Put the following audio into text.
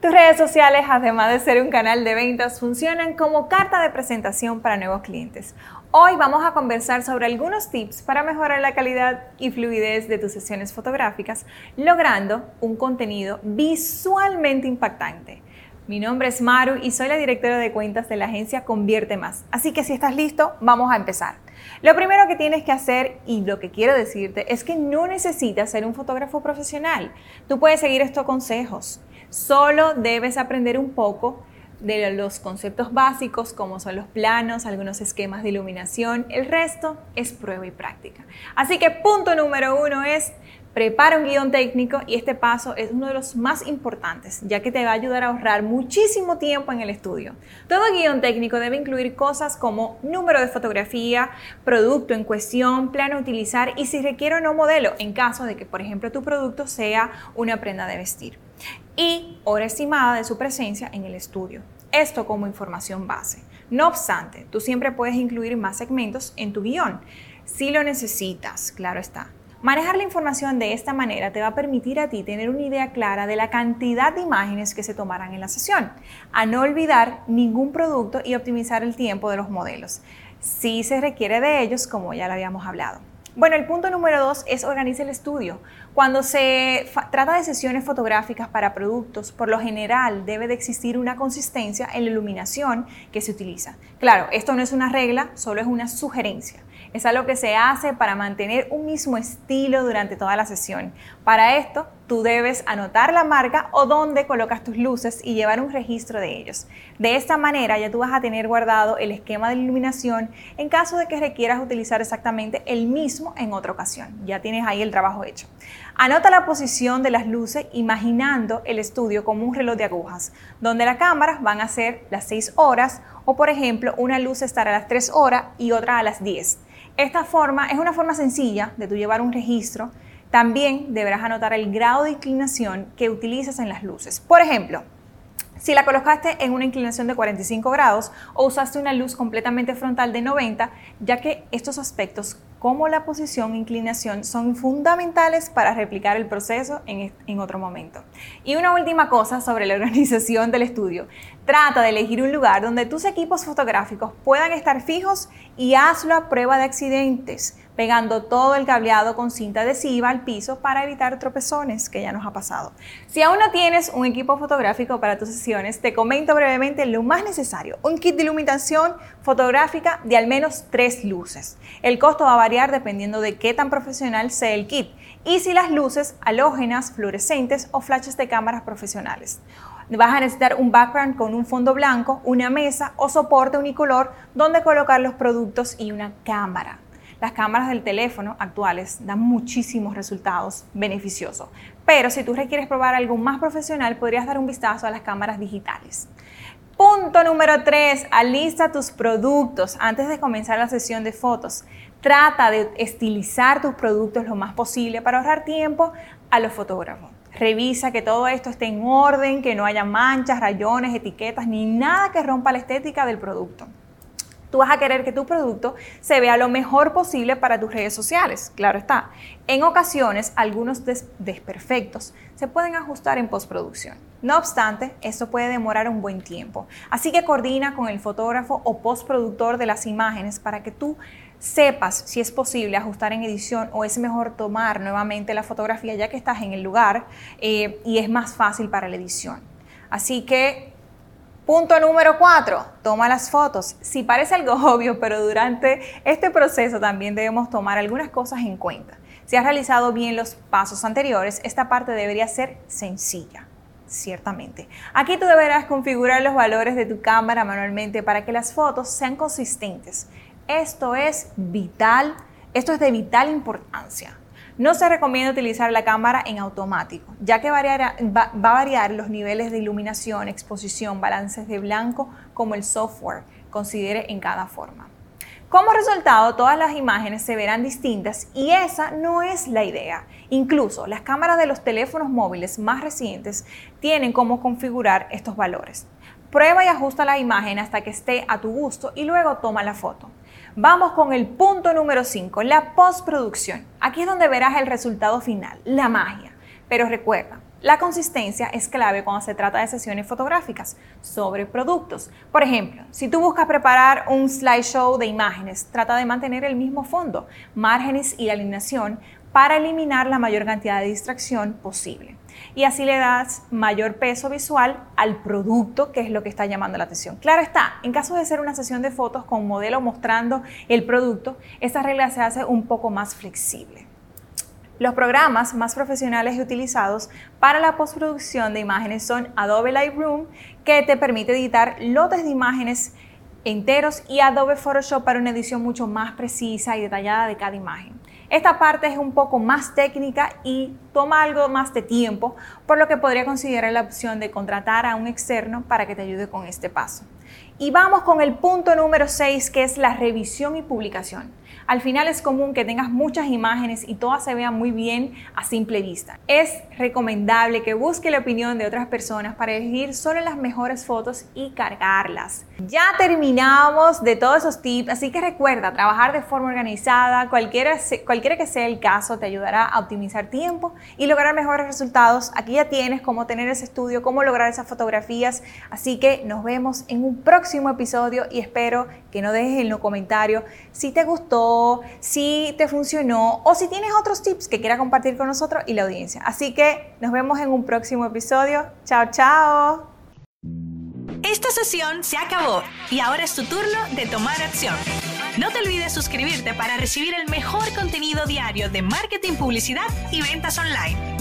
Tus redes sociales, además de ser un canal de ventas, funcionan como carta de presentación para nuevos clientes. Hoy vamos a conversar sobre algunos tips para mejorar la calidad y fluidez de tus sesiones fotográficas, logrando un contenido visualmente impactante. Mi nombre es Maru y soy la directora de cuentas de la agencia Convierte Más. Así que si estás listo, vamos a empezar. Lo primero que tienes que hacer y lo que quiero decirte es que no necesitas ser un fotógrafo profesional. Tú puedes seguir estos consejos. Solo debes aprender un poco de los conceptos básicos como son los planos, algunos esquemas de iluminación, el resto es prueba y práctica. Así que punto número uno es prepara un guion técnico y este paso es uno de los más importantes ya que te va a ayudar a ahorrar muchísimo tiempo en el estudio. Todo guion técnico debe incluir cosas como número de fotografía, producto en cuestión, plano a utilizar y si requiere o no modelo en caso de que por ejemplo tu producto sea una prenda de vestir y hora estimada de su presencia en el estudio. Esto como información base. No obstante, tú siempre puedes incluir más segmentos en tu guion, si lo necesitas, claro está. Manejar la información de esta manera te va a permitir a ti tener una idea clara de la cantidad de imágenes que se tomarán en la sesión, a no olvidar ningún producto y optimizar el tiempo de los modelos, si se requiere de ellos, como ya lo habíamos hablado. Bueno, el punto número dos es organizar el estudio. Cuando se trata de sesiones fotográficas para productos, por lo general debe de existir una consistencia en la iluminación que se utiliza. Claro, esto no es una regla, solo es una sugerencia. Es algo que se hace para mantener un mismo estilo durante toda la sesión. Para esto, tú debes anotar la marca o dónde colocas tus luces y llevar un registro de ellos. De esta manera ya tú vas a tener guardado el esquema de iluminación en caso de que requieras utilizar exactamente el mismo en otra ocasión. Ya tienes ahí el trabajo hecho. Anota la posición de las luces imaginando el estudio como un reloj de agujas, donde las cámaras van a ser las 6 horas o por ejemplo una luz estará a las 3 horas y otra a las 10. Esta forma es una forma sencilla de tú llevar un registro también deberás anotar el grado de inclinación que utilizas en las luces. Por ejemplo, si la colocaste en una inclinación de 45 grados o usaste una luz completamente frontal de 90, ya que estos aspectos como la posición e inclinación son fundamentales para replicar el proceso en, otro momento. Y una última cosa sobre la organización del estudio. Trata de elegir un lugar donde tus equipos fotográficos puedan estar fijos y hazlo a prueba de accidentes pegando todo el cableado con cinta adhesiva al piso para evitar tropezones, que ya nos ha pasado. Si aún no tienes un equipo fotográfico para tus sesiones, te comento brevemente lo más necesario, un kit de iluminación fotográfica de al menos tres luces. El costo va a variar dependiendo de qué tan profesional sea el kit y si las luces halógenas, fluorescentes o flashes de cámaras profesionales. Vas a necesitar un background con un fondo blanco, una mesa o soporte unicolor donde colocar los productos y una cámara. Las cámaras del teléfono actuales dan muchísimos resultados beneficiosos, pero si tú requieres probar algo más profesional, podrías dar un vistazo a las cámaras digitales. Punto número 3. Alista tus productos antes de comenzar la sesión de fotos. Trata de estilizar tus productos lo más posible para ahorrar tiempo a los fotógrafos. Revisa que todo esto esté en orden, que no haya manchas, rayones, etiquetas, ni nada que rompa la estética del producto tú vas a querer que tu producto se vea lo mejor posible para tus redes sociales, claro está. En ocasiones, algunos desperfectos se pueden ajustar en postproducción. No obstante, esto puede demorar un buen tiempo. Así que coordina con el fotógrafo o postproductor de las imágenes para que tú sepas si es posible ajustar en edición o es mejor tomar nuevamente la fotografía ya que estás en el lugar eh, y es más fácil para la edición. Así que Punto número cuatro, toma las fotos. Si parece algo obvio, pero durante este proceso también debemos tomar algunas cosas en cuenta. Si has realizado bien los pasos anteriores, esta parte debería ser sencilla, ciertamente. Aquí tú deberás configurar los valores de tu cámara manualmente para que las fotos sean consistentes. Esto es vital, esto es de vital importancia. No se recomienda utilizar la cámara en automático, ya que va, a variar los niveles de iluminación, exposición, balances de blanco, como el software considere en cada forma. Como resultado, todas las imágenes se verán distintas y esa no es la idea. Incluso las cámaras de los teléfonos móviles más recientes tienen cómo configurar estos valores. Prueba y ajusta la imagen hasta que esté a tu gusto y luego toma la foto. Vamos con el punto número 5, la postproducción. Aquí es donde verás el resultado final, la magia. Pero recuerda, la consistencia es clave cuando se trata de sesiones fotográficas sobre productos. Por ejemplo, si tú buscas preparar un slideshow de imágenes, trata de mantener el mismo fondo, márgenes y alineación para eliminar la mayor cantidad de distracción posible. Y así le das mayor peso visual al producto, que es lo que está llamando la atención. Claro está, en caso de ser una sesión de fotos con modelo mostrando el producto, esta regla se hace un poco más flexible. Los programas más profesionales y utilizados para la postproducción de imágenes son Adobe Lightroom, que te permite editar lotes de imágenes enteros, y Adobe Photoshop para una edición mucho más precisa y detallada de cada imagen. Esta parte es un poco más técnica y toma algo más de tiempo, por lo que podría considerar la opción de contratar a un externo para que te ayude con este paso. Y vamos con el punto número 6, que es la revisión y publicación. Al final es común que tengas muchas imágenes y todas se vean muy bien a simple vista. Es recomendable que busque la opinión de otras personas para elegir solo las mejores fotos y cargarlas. Ya terminamos de todos esos tips, así que recuerda, trabajar de forma organizada, cualquiera, cualquiera que sea el caso, te ayudará a optimizar tiempo y lograr mejores resultados. Aquí ya tienes cómo tener ese estudio, cómo lograr esas fotografías, así que nos vemos en próximo episodio y espero que no dejes en los comentarios si te gustó si te funcionó o si tienes otros tips que quieras compartir con nosotros y la audiencia. Así que nos vemos en un próximo episodio. Chao, chao. Esta sesión se acabó y ahora es tu turno de tomar acción. No te olvides suscribirte para recibir el mejor contenido diario de marketing, publicidad y ventas online.